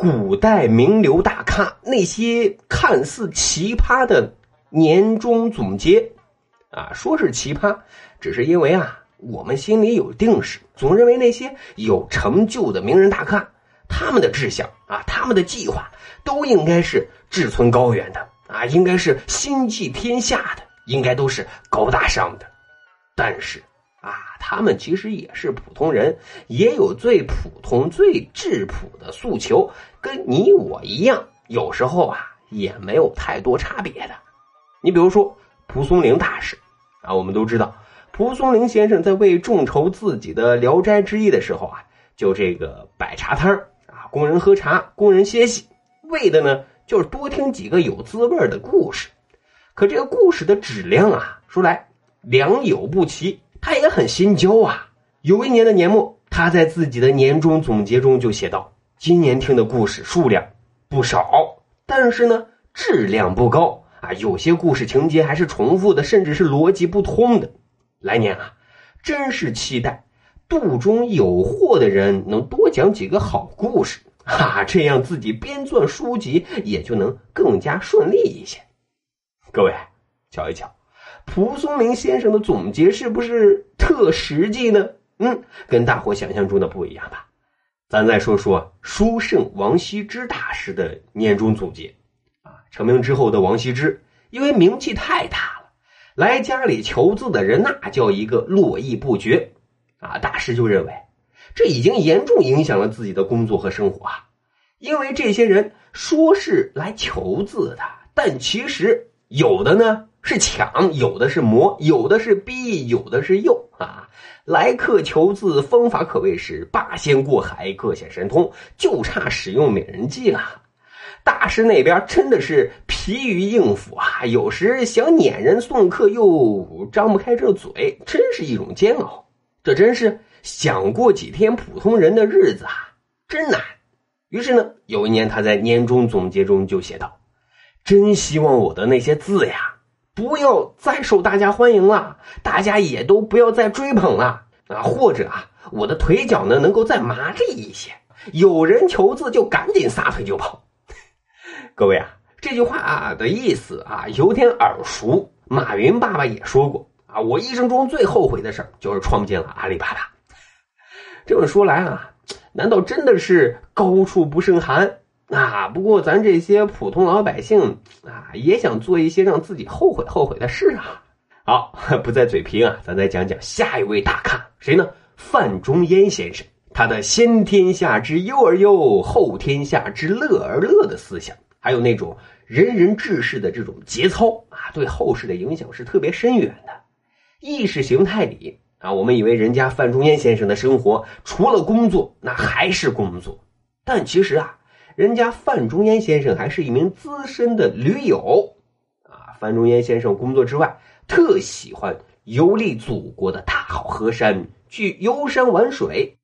古代名流大咖那些看似奇葩的年终总结，啊，说是奇葩，只是因为啊，我们心里有定势，总认为那些有成就的名人大咖，他们的志向啊，他们的计划，都应该是志存高远的啊，应该是心系天下的，应该都是高大上的。但是啊，他们其实也是普通人，也有最普通、最质朴的诉求。跟你我一样，有时候啊也没有太多差别的。你比如说蒲松龄大师啊，我们都知道，蒲松龄先生在为众筹自己的《聊斋志异》的时候啊，就这个摆茶摊啊，供人喝茶，供人歇息，为的呢就是多听几个有滋味的故事。可这个故事的质量啊，说来良莠不齐，他也很心焦啊。有一年的年末，他在自己的年终总结中就写道。今年听的故事数量不少，但是呢，质量不高啊。有些故事情节还是重复的，甚至是逻辑不通的。来年啊，真是期待肚中有货的人能多讲几个好故事哈，这样自己编撰书籍也就能更加顺利一些。各位瞧一瞧，蒲松龄先生的总结是不是特实际呢？嗯，跟大伙想象中的不一样吧？咱再说说书圣王羲之大师的年终总结，啊，成名之后的王羲之，因为名气太大了，来家里求字的人那叫一个络绎不绝，啊，大师就认为这已经严重影响了自己的工作和生活啊，因为这些人说是来求字的，但其实有的呢是抢，有的是磨，有的是逼，有的是诱啊。来客求字方法可谓是八仙过海，各显神通，就差使用美人计了。大师那边真的是疲于应付啊，有时想撵人送客又张不开这嘴，真是一种煎熬。这真是想过几天普通人的日子啊，真难。于是呢，有一年他在年终总结中就写道：“真希望我的那些字呀。”不要再受大家欢迎了，大家也都不要再追捧了啊！或者啊，我的腿脚呢能够再麻利一些，有人求字就赶紧撒腿就跑。各位啊，这句话啊的意思啊有点耳熟，马云爸爸也说过啊，我一生中最后悔的事就是创建了阿里巴巴。这么说来啊，难道真的是高处不胜寒？啊，不过咱这些普通老百姓啊，也想做一些让自己后悔后悔的事啊。好，不再嘴贫啊，咱再讲讲下一位大咖，谁呢？范仲淹先生，他的先天下之忧而忧，后天下之乐而乐的思想，还有那种仁人志士的这种节操啊，对后世的影响是特别深远的。意识形态里啊，我们以为人家范仲淹先生的生活除了工作，那还是工作，但其实啊。人家范仲淹先生还是一名资深的驴友，啊，范仲淹先生工作之外，特喜欢游历祖国的大好河山，去游山玩水，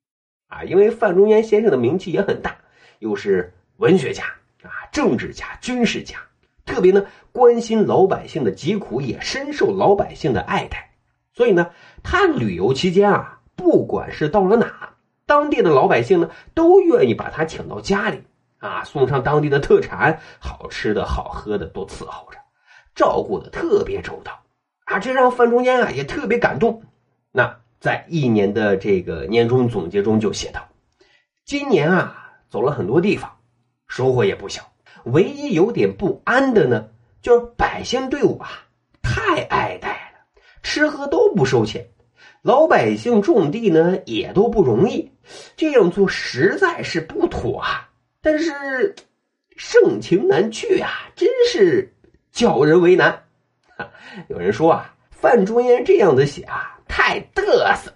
啊，因为范仲淹先生的名气也很大，又是文学家啊，政治家、军事家，特别呢关心老百姓的疾苦，也深受老百姓的爱戴，所以呢，他旅游期间啊，不管是到了哪，当地的老百姓呢，都愿意把他请到家里。啊，送上当地的特产，好吃的好喝的都伺候着，照顾的特别周到，啊，这让范仲淹啊也特别感动。那在一年的这个年终总结中就写道：今年啊走了很多地方，收获也不小。唯一有点不安的呢，就是百姓对我啊太爱戴了，吃喝都不收钱，老百姓种地呢也都不容易，这样做实在是不妥啊。但是盛情难却啊，真是叫人为难。有人说啊，范仲淹这样子写啊，太嘚瑟。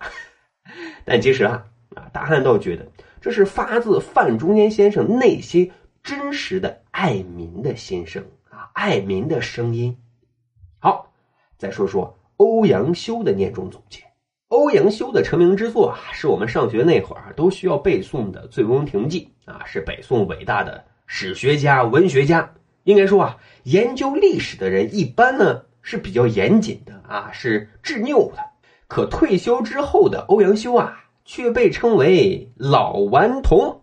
但其实啊，啊，大汉倒觉得这是发自范仲淹先生内心真实的爱民的心声啊，爱民的声音。好，再说说欧阳修的年终总结。欧阳修的成名之作啊，是我们上学那会儿都需要背诵的《醉翁亭记》啊，是北宋伟大的史学家、文学家。应该说啊，研究历史的人一般呢是比较严谨的啊，是执拗的。可退休之后的欧阳修啊，却被称为老顽童。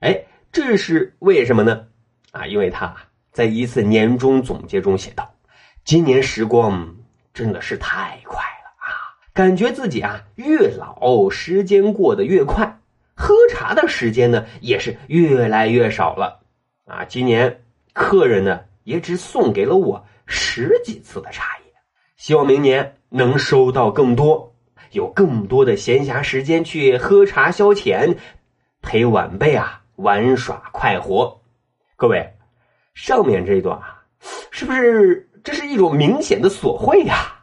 哎，这是为什么呢？啊，因为他在一次年终总结中写道：“今年时光真的是太快，感觉自己啊越老，时间过得越快，喝茶的时间呢也是越来越少了啊。今年客人呢也只送给了我十几次的茶叶，希望明年能收到更多，有更多的闲暇时间去喝茶消遣，陪晚辈啊玩耍快活。”各位，上面这段啊，是不是这是一种明显的索贿呀？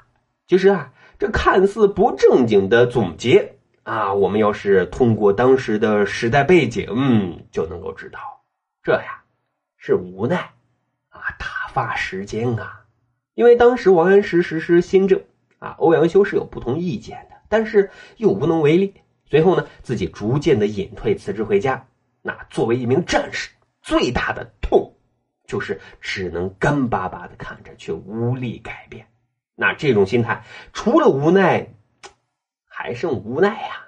就是啊，这看似不正经的总结啊，我们要是通过当时的时代背景，就能够知道，这呀是无奈啊，打发时间啊。因为当时王安石实施新政啊，欧阳修是有不同意见的，但是又无能为力。随后呢，自己逐渐的隐退辞职回家。那作为一名战士。最大的痛，就是只能干巴巴的看着，却无力改变。那这种心态，除了无奈，还剩无奈呀。